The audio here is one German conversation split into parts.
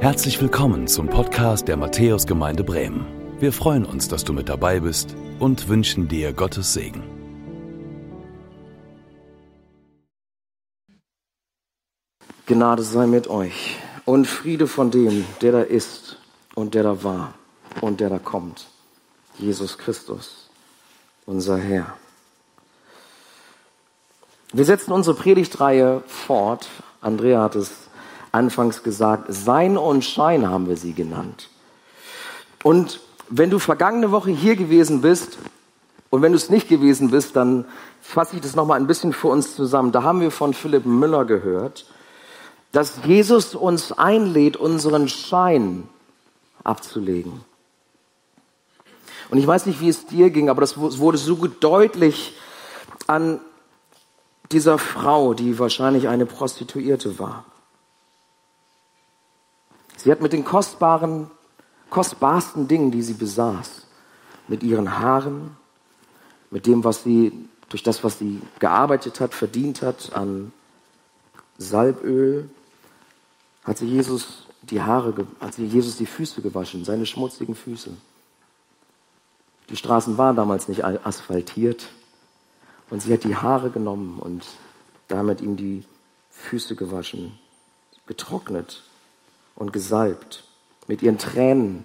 Herzlich willkommen zum Podcast der Matthäusgemeinde Bremen. Wir freuen uns, dass du mit dabei bist und wünschen dir Gottes Segen. Gnade sei mit euch und Friede von dem, der da ist und der da war und der da kommt. Jesus Christus, unser Herr. Wir setzen unsere Predigtreihe fort. Andrea hat es anfangs gesagt, Sein und Schein haben wir sie genannt. Und wenn du vergangene Woche hier gewesen bist und wenn du es nicht gewesen bist, dann fasse ich das nochmal ein bisschen für uns zusammen. Da haben wir von Philipp Müller gehört, dass Jesus uns einlädt, unseren Schein abzulegen. Und ich weiß nicht, wie es dir ging, aber das wurde so deutlich an dieser Frau, die wahrscheinlich eine Prostituierte war. Sie hat mit den kostbaren, kostbarsten Dingen, die sie besaß, mit ihren Haaren, mit dem, was sie, durch das, was sie gearbeitet hat, verdient hat an Salböl, hat sie Jesus die Haare, hat sie Jesus die Füße gewaschen, seine schmutzigen Füße. Die Straßen waren damals nicht asphaltiert. Und sie hat die Haare genommen und damit ihm die Füße gewaschen, getrocknet und gesalbt. Mit ihren Tränen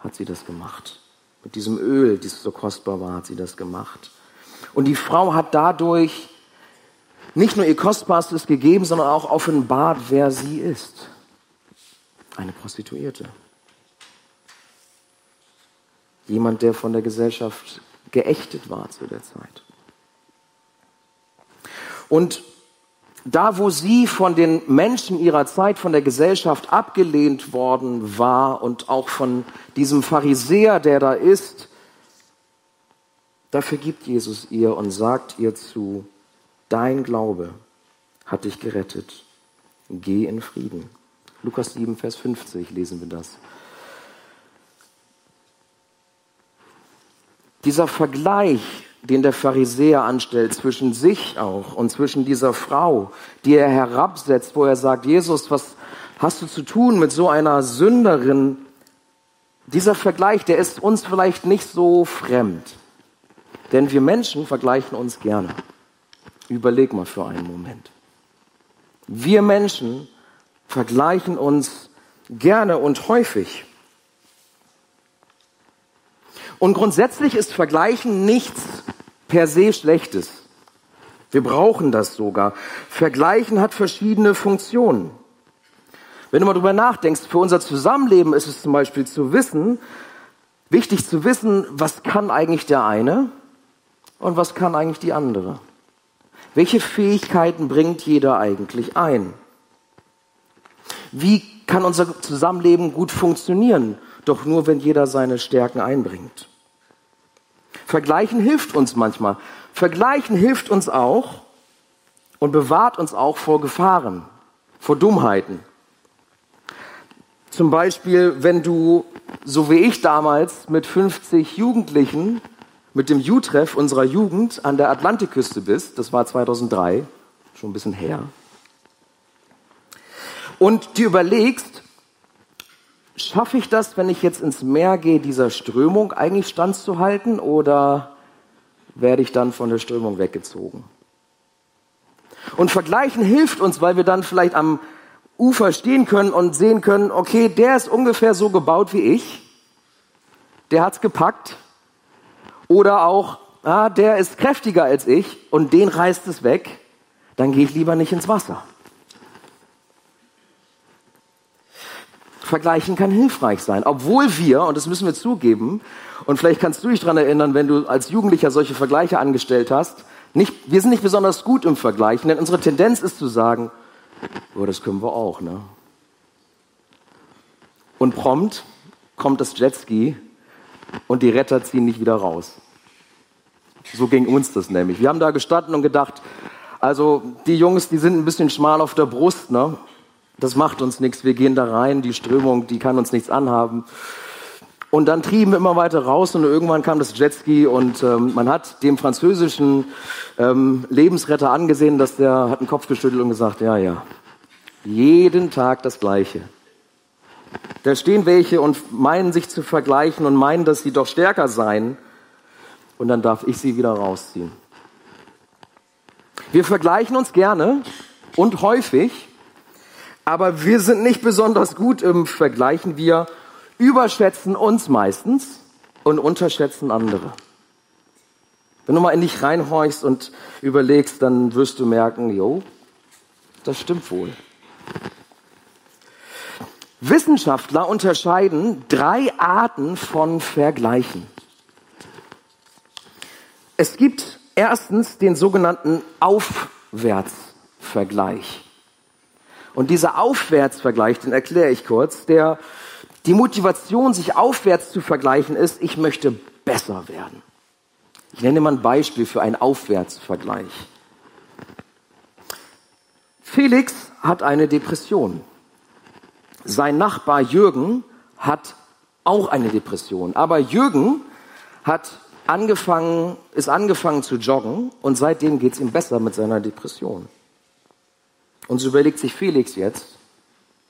hat sie das gemacht. Mit diesem Öl, das so kostbar war, hat sie das gemacht. Und die Frau hat dadurch nicht nur ihr Kostbarstes gegeben, sondern auch offenbart, wer sie ist. Eine Prostituierte. Jemand, der von der Gesellschaft geächtet war zu der Zeit. Und da wo sie von den Menschen ihrer Zeit, von der Gesellschaft abgelehnt worden war und auch von diesem Pharisäer, der da ist, da vergibt Jesus ihr und sagt ihr zu, dein Glaube hat dich gerettet. Geh in Frieden. Lukas 7, Vers 50 lesen wir das. Dieser Vergleich den der Pharisäer anstellt, zwischen sich auch und zwischen dieser Frau, die er herabsetzt, wo er sagt, Jesus, was hast du zu tun mit so einer Sünderin? Dieser Vergleich, der ist uns vielleicht nicht so fremd. Denn wir Menschen vergleichen uns gerne. Überleg mal für einen Moment. Wir Menschen vergleichen uns gerne und häufig. Und grundsätzlich ist Vergleichen nichts per se Schlechtes. Wir brauchen das sogar. Vergleichen hat verschiedene Funktionen. Wenn du mal drüber nachdenkst, für unser Zusammenleben ist es zum Beispiel zu wissen, wichtig zu wissen, was kann eigentlich der eine und was kann eigentlich die andere. Welche Fähigkeiten bringt jeder eigentlich ein? Wie kann unser Zusammenleben gut funktionieren? Doch nur, wenn jeder seine Stärken einbringt. Vergleichen hilft uns manchmal. Vergleichen hilft uns auch und bewahrt uns auch vor Gefahren, vor Dummheiten. Zum Beispiel, wenn du, so wie ich damals, mit 50 Jugendlichen mit dem U-Treff unserer Jugend an der Atlantikküste bist, das war 2003, schon ein bisschen her, und dir überlegst, Schaffe ich das, wenn ich jetzt ins Meer gehe, dieser Strömung eigentlich standzuhalten oder werde ich dann von der Strömung weggezogen? Und vergleichen hilft uns, weil wir dann vielleicht am Ufer stehen können und sehen können, okay, der ist ungefähr so gebaut wie ich, der hat's gepackt. Oder auch, ah, der ist kräftiger als ich und den reißt es weg, dann gehe ich lieber nicht ins Wasser. Vergleichen kann hilfreich sein. Obwohl wir, und das müssen wir zugeben, und vielleicht kannst du dich daran erinnern, wenn du als Jugendlicher solche Vergleiche angestellt hast, nicht, wir sind nicht besonders gut im Vergleichen, denn unsere Tendenz ist zu sagen, oh, das können wir auch, ne? Und prompt kommt das Jetski und die Retter ziehen nicht wieder raus. So ging uns das nämlich. Wir haben da gestanden und gedacht, also die Jungs, die sind ein bisschen schmal auf der Brust, ne? Das macht uns nichts. Wir gehen da rein. Die Strömung, die kann uns nichts anhaben. Und dann trieben wir immer weiter raus und irgendwann kam das Jetski und ähm, man hat dem französischen ähm, Lebensretter angesehen, dass der hat den Kopf geschüttelt und gesagt, ja, ja, jeden Tag das Gleiche. Da stehen welche und meinen sich zu vergleichen und meinen, dass sie doch stärker seien. Und dann darf ich sie wieder rausziehen. Wir vergleichen uns gerne und häufig, aber wir sind nicht besonders gut im Vergleichen. Wir überschätzen uns meistens und unterschätzen andere. Wenn du mal in dich reinhorchst und überlegst, dann wirst du merken, jo, das stimmt wohl. Wissenschaftler unterscheiden drei Arten von Vergleichen. Es gibt erstens den sogenannten Aufwärtsvergleich. Und dieser Aufwärtsvergleich, den erkläre ich kurz, der die Motivation, sich aufwärts zu vergleichen, ist, ich möchte besser werden. Ich nenne mal ein Beispiel für einen Aufwärtsvergleich. Felix hat eine Depression. Sein Nachbar Jürgen hat auch eine Depression. Aber Jürgen hat angefangen, ist angefangen zu joggen und seitdem geht es ihm besser mit seiner Depression. Und so überlegt sich Felix jetzt,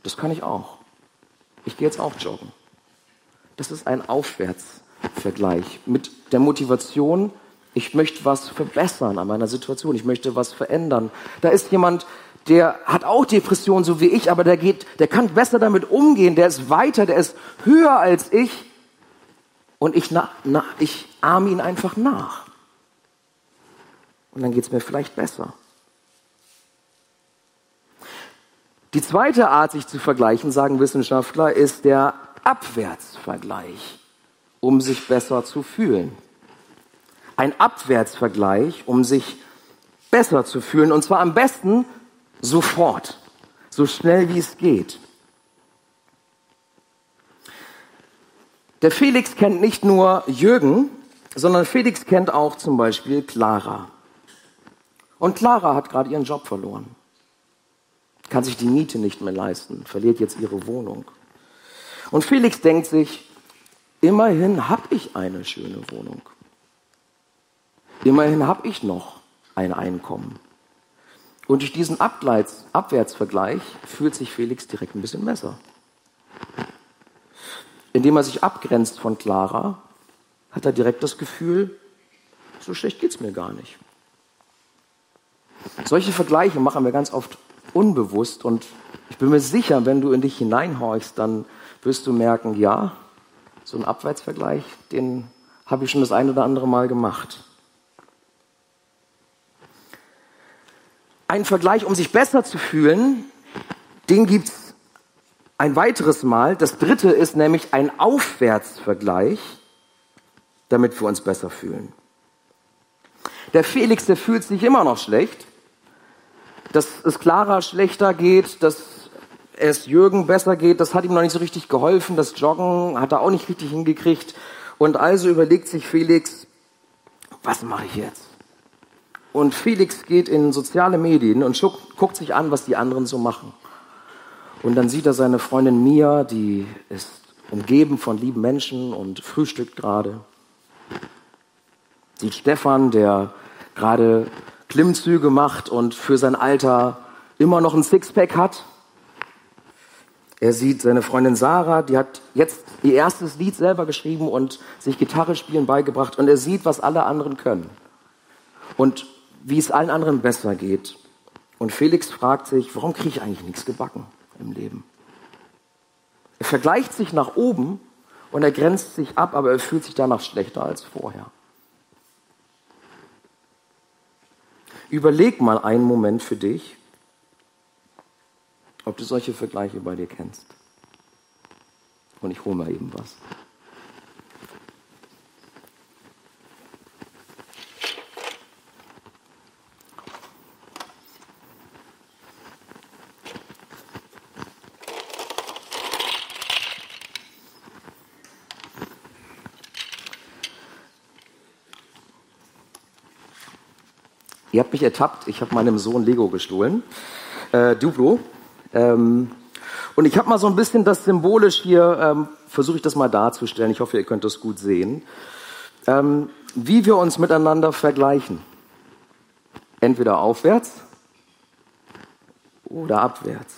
das kann ich auch. Ich gehe jetzt auch joggen. Das ist ein Aufwärtsvergleich mit der Motivation, ich möchte was verbessern an meiner Situation, ich möchte was verändern. Da ist jemand, der hat auch Depressionen, so wie ich, aber der geht, der kann besser damit umgehen, der ist weiter, der ist höher als ich. Und ich, na, na, ich ahme ihn einfach nach. Und dann geht es mir vielleicht besser. Die zweite Art, sich zu vergleichen, sagen Wissenschaftler, ist der Abwärtsvergleich, um sich besser zu fühlen. Ein Abwärtsvergleich, um sich besser zu fühlen. Und zwar am besten Sofort. So schnell wie es geht. Der Felix kennt nicht nur Jürgen, sondern Felix kennt auch zum Beispiel Clara. Und Clara hat gerade ihren Job verloren. Kann sich die Miete nicht mehr leisten, verliert jetzt ihre Wohnung. Und Felix denkt sich, immerhin habe ich eine schöne Wohnung. Immerhin habe ich noch ein Einkommen. Und durch diesen Abgleits, Abwärtsvergleich fühlt sich Felix direkt ein bisschen besser. Indem er sich abgrenzt von Clara, hat er direkt das Gefühl, so schlecht geht's mir gar nicht. Solche Vergleiche machen wir ganz oft unbewusst und ich bin mir sicher, wenn du in dich hineinhorchst, dann wirst du merken, ja, so ein Abwärtsvergleich, den habe ich schon das ein oder andere Mal gemacht. Ein Vergleich, um sich besser zu fühlen, den gibt es ein weiteres Mal. Das dritte ist nämlich ein Aufwärtsvergleich, damit wir uns besser fühlen. Der Felix, der fühlt sich immer noch schlecht. Dass es Clara schlechter geht, dass es Jürgen besser geht, das hat ihm noch nicht so richtig geholfen. Das Joggen hat er auch nicht richtig hingekriegt. Und also überlegt sich Felix, was mache ich jetzt? Und Felix geht in soziale Medien und guckt sich an, was die anderen so machen. Und dann sieht er seine Freundin Mia, die ist umgeben von lieben Menschen und frühstückt gerade. Sieht Stefan, der gerade Klimmzüge macht und für sein Alter immer noch ein Sixpack hat. Er sieht seine Freundin Sarah, die hat jetzt ihr erstes Lied selber geschrieben und sich Gitarre spielen beigebracht. Und er sieht, was alle anderen können. Und wie es allen anderen besser geht. Und Felix fragt sich, warum kriege ich eigentlich nichts gebacken im Leben? Er vergleicht sich nach oben und er grenzt sich ab, aber er fühlt sich danach schlechter als vorher. Überleg mal einen Moment für dich, ob du solche Vergleiche bei dir kennst. Und ich hole mal eben was. Ihr habt mich ertappt, ich habe meinem Sohn Lego gestohlen, äh, Duplo. Ähm, und ich habe mal so ein bisschen das symbolisch hier, ähm, versuche ich das mal darzustellen, ich hoffe, ihr könnt das gut sehen, ähm, wie wir uns miteinander vergleichen. Entweder aufwärts oder abwärts.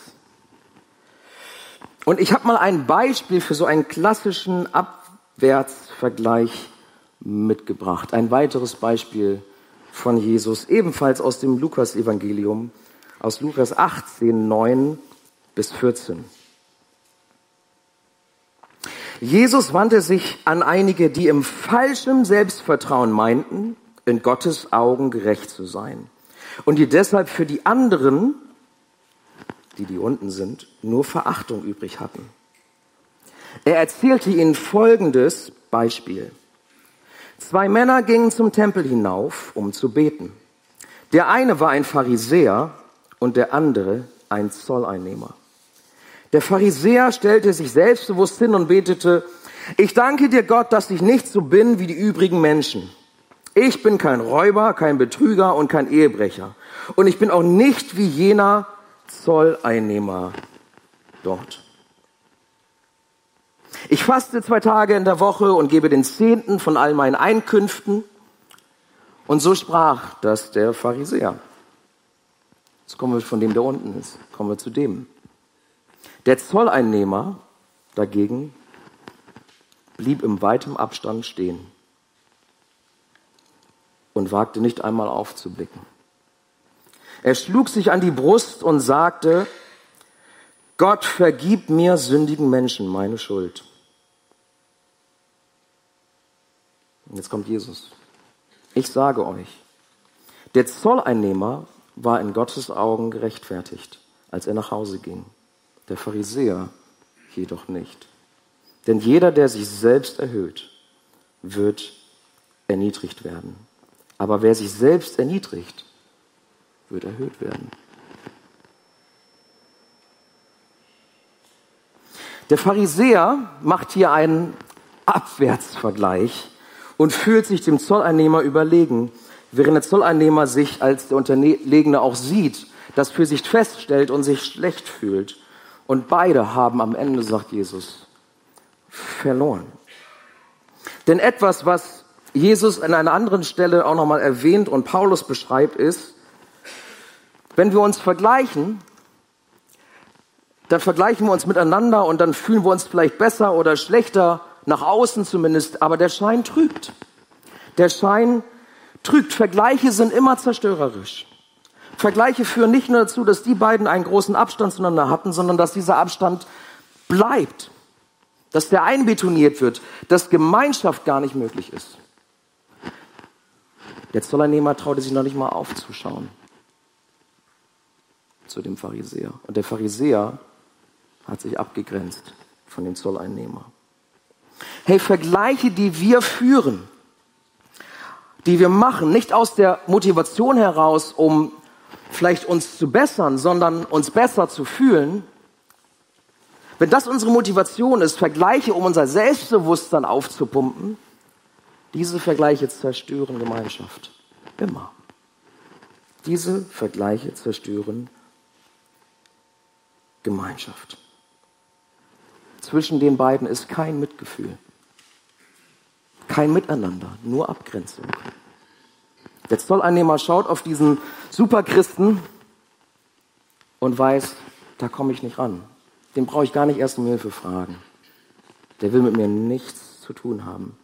Und ich habe mal ein Beispiel für so einen klassischen Abwärtsvergleich mitgebracht. Ein weiteres Beispiel von Jesus, ebenfalls aus dem Lukas-Evangelium, aus Lukas 18, 9 bis 14. Jesus wandte sich an einige, die im falschen Selbstvertrauen meinten, in Gottes Augen gerecht zu sein und die deshalb für die anderen, die die unten sind, nur Verachtung übrig hatten. Er erzählte ihnen folgendes Beispiel. Zwei Männer gingen zum Tempel hinauf, um zu beten. Der eine war ein Pharisäer und der andere ein Zolleinnehmer. Der Pharisäer stellte sich selbstbewusst hin und betete, ich danke dir Gott, dass ich nicht so bin wie die übrigen Menschen. Ich bin kein Räuber, kein Betrüger und kein Ehebrecher. Und ich bin auch nicht wie jener Zolleinnehmer dort. Ich faste zwei Tage in der Woche und gebe den Zehnten von all meinen Einkünften. Und so sprach das der Pharisäer. Jetzt kommen wir von dem, der unten ist. Kommen wir zu dem. Der Zolleinnehmer dagegen blieb im weitem Abstand stehen und wagte nicht einmal aufzublicken. Er schlug sich an die Brust und sagte, Gott vergib mir sündigen Menschen meine Schuld. Und jetzt kommt Jesus. Ich sage euch, der Zolleinnehmer war in Gottes Augen gerechtfertigt, als er nach Hause ging. Der Pharisäer jedoch nicht. Denn jeder, der sich selbst erhöht, wird erniedrigt werden. Aber wer sich selbst erniedrigt, wird erhöht werden. Der Pharisäer macht hier einen Abwärtsvergleich und fühlt sich dem Zolleinnehmer überlegen, während der Zolleinnehmer sich als der Unterlegene auch sieht, das für sich feststellt und sich schlecht fühlt. Und beide haben am Ende, sagt Jesus, verloren. Denn etwas, was Jesus an einer anderen Stelle auch nochmal erwähnt und Paulus beschreibt, ist, wenn wir uns vergleichen, dann vergleichen wir uns miteinander und dann fühlen wir uns vielleicht besser oder schlechter nach außen zumindest, aber der Schein trügt. Der Schein trügt. Vergleiche sind immer zerstörerisch. Vergleiche führen nicht nur dazu, dass die beiden einen großen Abstand zueinander hatten, sondern dass dieser Abstand bleibt. Dass der einbetoniert wird, dass Gemeinschaft gar nicht möglich ist. Der Zolleinnehmer traute sich noch nicht mal aufzuschauen zu dem Pharisäer. Und der Pharisäer hat sich abgegrenzt von dem Zolleinnehmer. Hey, Vergleiche, die wir führen, die wir machen, nicht aus der Motivation heraus, um vielleicht uns zu bessern, sondern uns besser zu fühlen, wenn das unsere Motivation ist, Vergleiche, um unser Selbstbewusstsein aufzupumpen, diese Vergleiche zerstören Gemeinschaft. Immer. Diese Vergleiche zerstören Gemeinschaft. Zwischen den beiden ist kein Mitgefühl, kein Miteinander, nur Abgrenzung. Der Zolleinnehmer schaut auf diesen Superchristen und weiß, da komme ich nicht ran. Den brauche ich gar nicht erst um Hilfe fragen. Der will mit mir nichts zu tun haben.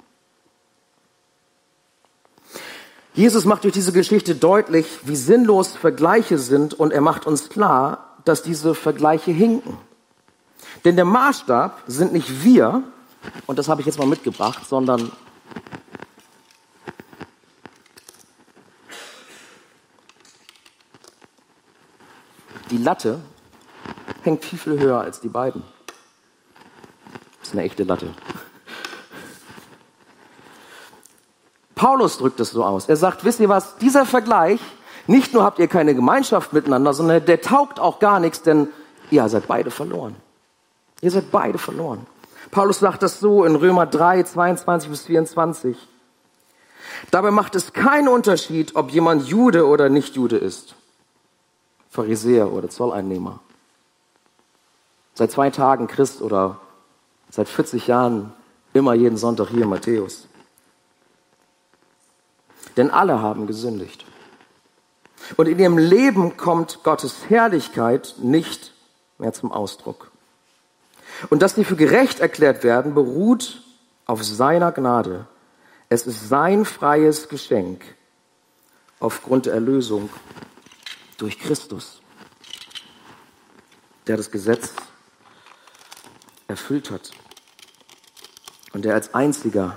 Jesus macht durch diese Geschichte deutlich, wie sinnlos Vergleiche sind und er macht uns klar, dass diese Vergleiche hinken. Denn der Maßstab sind nicht wir, und das habe ich jetzt mal mitgebracht, sondern die Latte hängt viel, viel höher als die beiden. Das ist eine echte Latte. Paulus drückt es so aus. Er sagt, wisst ihr was, dieser Vergleich, nicht nur habt ihr keine Gemeinschaft miteinander, sondern der taugt auch gar nichts, denn ihr seid beide verloren. Ihr seid beide verloren. Paulus sagt das so in Römer 3, 22 bis 24. Dabei macht es keinen Unterschied, ob jemand Jude oder nicht Jude ist. Pharisäer oder Zolleinnehmer. Seit zwei Tagen Christ oder seit 40 Jahren immer jeden Sonntag hier Matthäus. Denn alle haben gesündigt. Und in ihrem Leben kommt Gottes Herrlichkeit nicht mehr zum Ausdruck. Und dass die für gerecht erklärt werden, beruht auf seiner Gnade. Es ist sein freies Geschenk aufgrund der Erlösung durch Christus, der das Gesetz erfüllt hat und der als einziger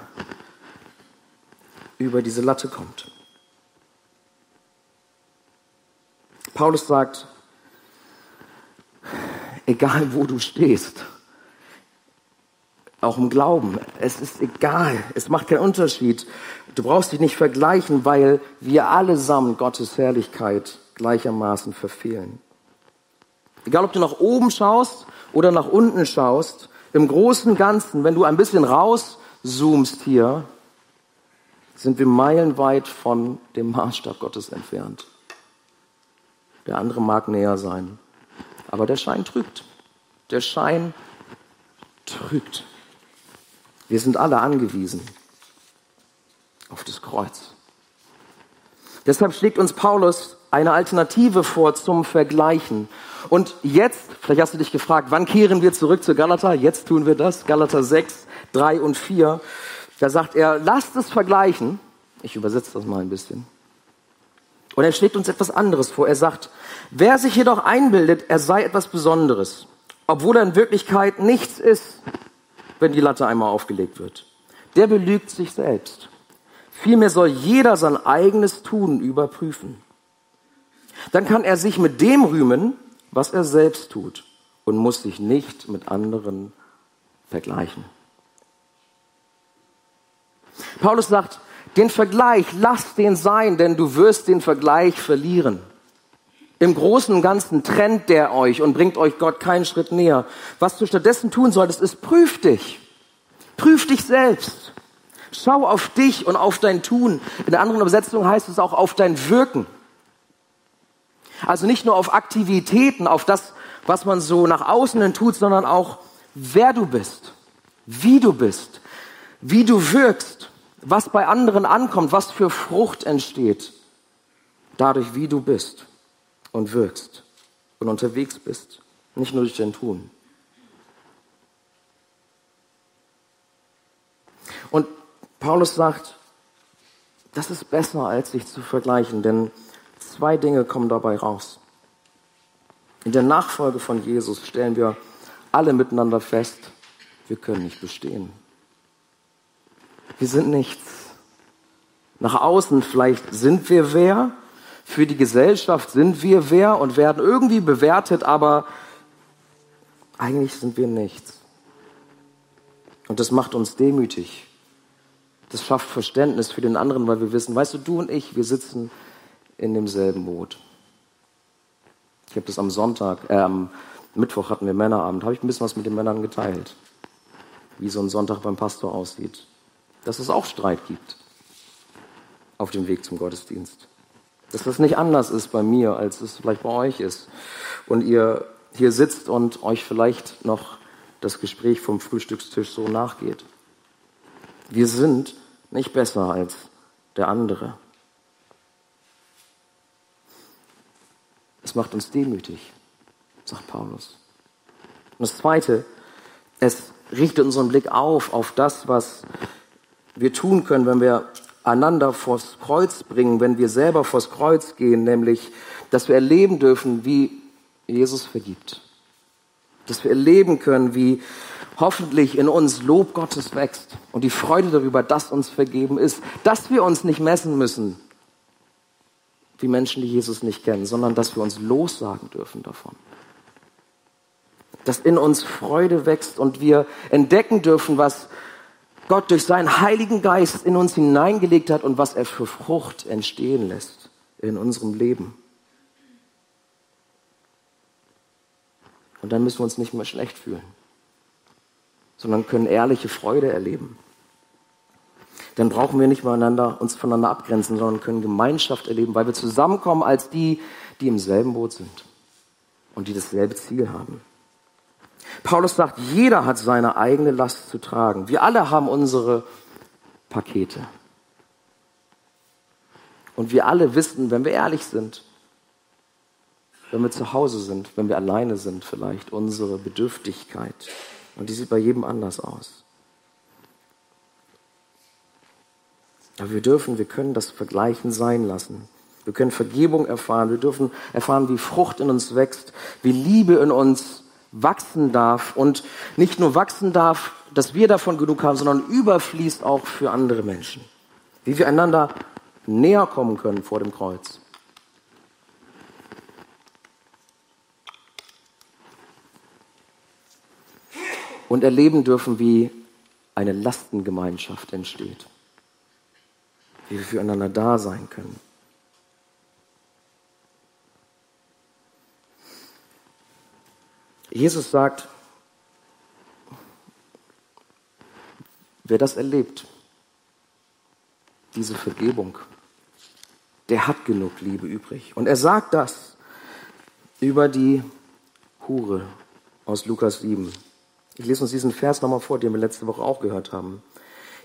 über diese Latte kommt. Paulus sagt, egal wo du stehst, auch im Glauben, es ist egal, es macht keinen Unterschied. Du brauchst dich nicht vergleichen, weil wir allesamt Gottes Herrlichkeit gleichermaßen verfehlen. Egal, ob du nach oben schaust oder nach unten schaust, im Großen Ganzen, wenn du ein bisschen rauszoomst hier, sind wir meilenweit von dem Maßstab Gottes entfernt. Der andere mag näher sein, aber der Schein trügt. Der Schein trügt. Wir sind alle angewiesen auf das Kreuz. Deshalb schlägt uns Paulus eine Alternative vor zum Vergleichen. Und jetzt, vielleicht hast du dich gefragt, wann kehren wir zurück zu Galater? Jetzt tun wir das. Galater 6, 3 und 4. Da sagt er, lasst es vergleichen. Ich übersetze das mal ein bisschen. Und er schlägt uns etwas anderes vor. Er sagt, wer sich jedoch einbildet, er sei etwas Besonderes, obwohl er in Wirklichkeit nichts ist, wenn die Latte einmal aufgelegt wird, der belügt sich selbst. Vielmehr soll jeder sein eigenes Tun überprüfen. Dann kann er sich mit dem rühmen, was er selbst tut und muss sich nicht mit anderen vergleichen. Paulus sagt, den Vergleich, lass den sein, denn du wirst den Vergleich verlieren. Im Großen und Ganzen trennt der euch und bringt euch Gott keinen Schritt näher. Was du stattdessen tun solltest, ist prüf dich. Prüf dich selbst. Schau auf dich und auf dein Tun. In der anderen Übersetzung heißt es auch auf dein Wirken. Also nicht nur auf Aktivitäten, auf das, was man so nach außen hin tut, sondern auch wer du bist, wie du bist, wie du wirkst, was bei anderen ankommt, was für Frucht entsteht, dadurch, wie du bist und wirkst und unterwegs bist, nicht nur durch dein Tun. Und Paulus sagt, das ist besser, als sich zu vergleichen, denn Zwei Dinge kommen dabei raus. In der Nachfolge von Jesus stellen wir alle miteinander fest, wir können nicht bestehen. Wir sind nichts. Nach außen vielleicht sind wir wer, für die Gesellschaft sind wir wer und werden irgendwie bewertet, aber eigentlich sind wir nichts. Und das macht uns demütig. Das schafft Verständnis für den anderen, weil wir wissen, weißt du, du und ich, wir sitzen in demselben Boot. Ich habe das am Sonntag, äh, am Mittwoch hatten wir Männerabend, habe ich ein bisschen was mit den Männern geteilt, wie so ein Sonntag beim Pastor aussieht. Dass es auch Streit gibt auf dem Weg zum Gottesdienst. Dass das nicht anders ist bei mir, als es vielleicht bei euch ist. Und ihr hier sitzt und euch vielleicht noch das Gespräch vom Frühstückstisch so nachgeht. Wir sind nicht besser als der andere. Es macht uns demütig, sagt Paulus. Und das Zweite, es richtet unseren Blick auf, auf das, was wir tun können, wenn wir einander vors Kreuz bringen, wenn wir selber vors Kreuz gehen, nämlich, dass wir erleben dürfen, wie Jesus vergibt. Dass wir erleben können, wie hoffentlich in uns Lob Gottes wächst und die Freude darüber, dass uns vergeben ist, dass wir uns nicht messen müssen wie Menschen, die Jesus nicht kennen, sondern dass wir uns lossagen dürfen davon. Dass in uns Freude wächst und wir entdecken dürfen, was Gott durch seinen Heiligen Geist in uns hineingelegt hat und was er für Frucht entstehen lässt in unserem Leben. Und dann müssen wir uns nicht mehr schlecht fühlen, sondern können ehrliche Freude erleben dann brauchen wir nicht mehr uns voneinander abgrenzen, sondern können Gemeinschaft erleben, weil wir zusammenkommen als die, die im selben Boot sind und die dasselbe Ziel haben. Paulus sagt, jeder hat seine eigene Last zu tragen. Wir alle haben unsere Pakete. Und wir alle wissen, wenn wir ehrlich sind, wenn wir zu Hause sind, wenn wir alleine sind, vielleicht unsere Bedürftigkeit, Und die sieht bei jedem anders aus. Aber wir dürfen, wir können das Vergleichen sein lassen. Wir können Vergebung erfahren. Wir dürfen erfahren, wie Frucht in uns wächst, wie Liebe in uns wachsen darf und nicht nur wachsen darf, dass wir davon genug haben, sondern überfließt auch für andere Menschen. Wie wir einander näher kommen können vor dem Kreuz. Und erleben dürfen, wie eine Lastengemeinschaft entsteht. Wie wir füreinander da sein können. Jesus sagt, wer das erlebt, diese Vergebung, der hat genug Liebe übrig. Und er sagt das über die Hure aus Lukas 7. Ich lese uns diesen Vers nochmal vor, den wir letzte Woche auch gehört haben.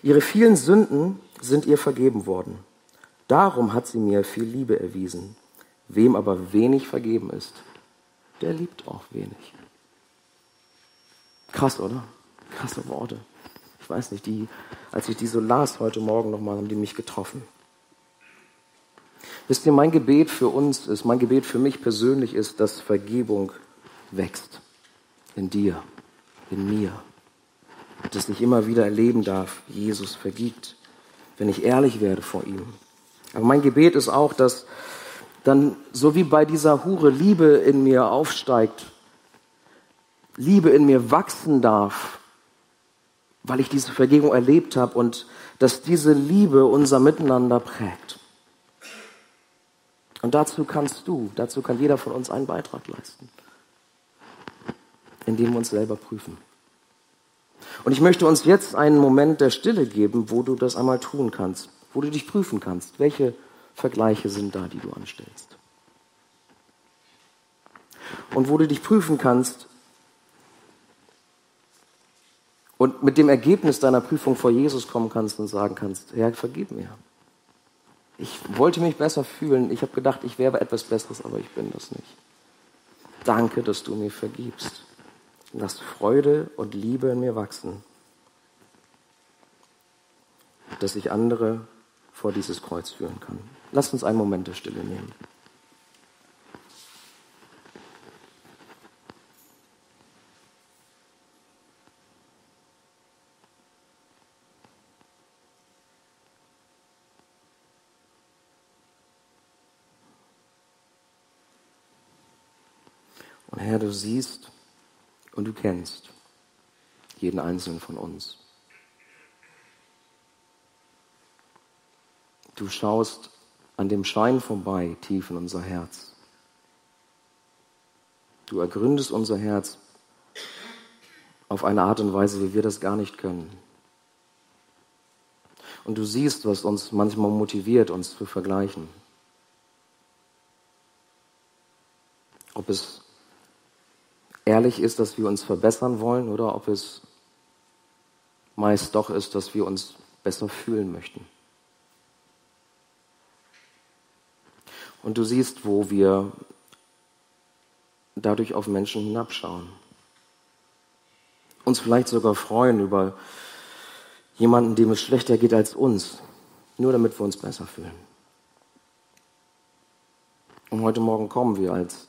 Ihre vielen Sünden sind ihr vergeben worden. Darum hat sie mir viel Liebe erwiesen. Wem aber wenig vergeben ist, der liebt auch wenig. Krass, oder? Krasse Worte. Ich weiß nicht, die, als ich die so las heute Morgen nochmal, haben die mich getroffen. Wisst ihr, mein Gebet für uns ist, mein Gebet für mich persönlich ist, dass Vergebung wächst. In dir, in mir. Dass ich immer wieder erleben darf, Jesus vergibt, wenn ich ehrlich werde vor ihm. Aber mein Gebet ist auch, dass dann, so wie bei dieser Hure Liebe in mir aufsteigt Liebe in mir wachsen darf, weil ich diese Vergebung erlebt habe und dass diese Liebe unser Miteinander prägt. Und dazu kannst du, dazu kann jeder von uns einen Beitrag leisten, indem wir uns selber prüfen. Und ich möchte uns jetzt einen Moment der Stille geben, wo du das einmal tun kannst, wo du dich prüfen kannst. Welche Vergleiche sind da, die du anstellst? Und wo du dich prüfen kannst, und mit dem Ergebnis deiner Prüfung vor Jesus kommen kannst und sagen kannst, Herr, vergib mir. Ich wollte mich besser fühlen. Ich habe gedacht, ich wäre etwas Besseres, aber ich bin das nicht. Danke, dass du mir vergibst. Lass Freude und Liebe in mir wachsen, dass ich andere vor dieses Kreuz führen kann. Lass uns einen Moment der Stille nehmen. Herr, du siehst und du kennst jeden einzelnen von uns. Du schaust an dem Schein vorbei tief in unser Herz. Du ergründest unser Herz auf eine Art und Weise, wie wir das gar nicht können. Und du siehst, was uns manchmal motiviert, uns zu vergleichen. Ob es ehrlich ist, dass wir uns verbessern wollen oder ob es meist doch ist, dass wir uns besser fühlen möchten. Und du siehst, wo wir dadurch auf Menschen hinabschauen. Uns vielleicht sogar freuen über jemanden, dem es schlechter geht als uns, nur damit wir uns besser fühlen. Und heute Morgen kommen wir als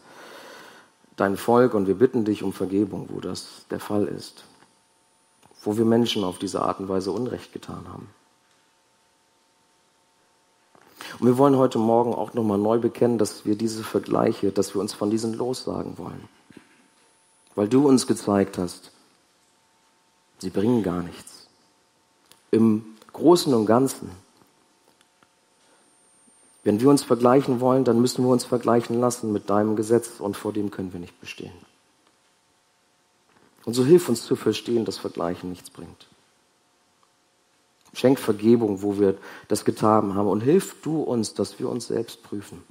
dein Volk und wir bitten dich um Vergebung, wo das der Fall ist, wo wir Menschen auf diese Art und Weise Unrecht getan haben. Und wir wollen heute Morgen auch nochmal neu bekennen, dass wir diese Vergleiche, dass wir uns von diesen lossagen wollen. Weil du uns gezeigt hast, sie bringen gar nichts. Im Großen und Ganzen wenn wir uns vergleichen wollen, dann müssen wir uns vergleichen lassen mit deinem Gesetz und vor dem können wir nicht bestehen. Und so hilf uns zu verstehen, dass Vergleichen nichts bringt. Schenk Vergebung, wo wir das getan haben und hilf du uns, dass wir uns selbst prüfen.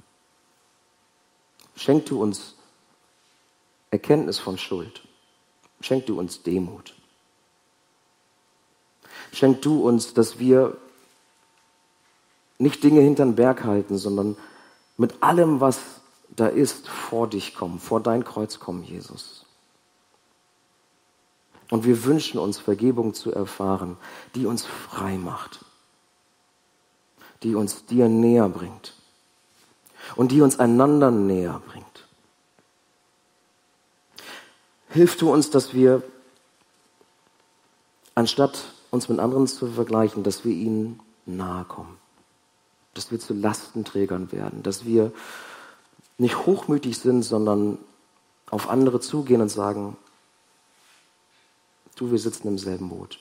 Schenk du uns Erkenntnis von Schuld. Schenk du uns Demut. Schenk du uns, dass wir nicht Dinge hinterm Berg halten, sondern mit allem, was da ist, vor dich kommen, vor dein Kreuz kommen, Jesus. Und wir wünschen uns Vergebung zu erfahren, die uns frei macht, die uns dir näher bringt und die uns einander näher bringt. Hilf du uns, dass wir, anstatt uns mit anderen zu vergleichen, dass wir ihnen nahe kommen, dass wir zu Lastenträgern werden, dass wir nicht hochmütig sind, sondern auf andere zugehen und sagen, du, wir sitzen im selben Boot.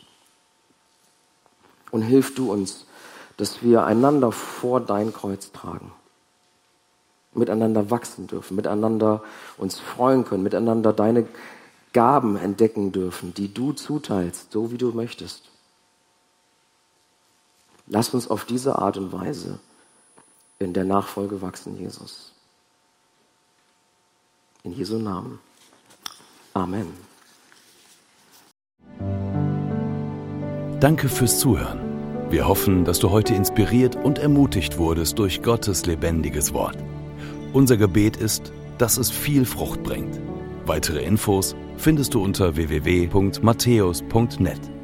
Und hilf du uns, dass wir einander vor dein Kreuz tragen, miteinander wachsen dürfen, miteinander uns freuen können, miteinander deine Gaben entdecken dürfen, die du zuteilst, so wie du möchtest. Lass uns auf diese Art und Weise in der Nachfolge wachsen, Jesus. In Jesu Namen. Amen. Danke fürs Zuhören. Wir hoffen, dass du heute inspiriert und ermutigt wurdest durch Gottes lebendiges Wort. Unser Gebet ist, dass es viel Frucht bringt. Weitere Infos findest du unter www.matthäus.net.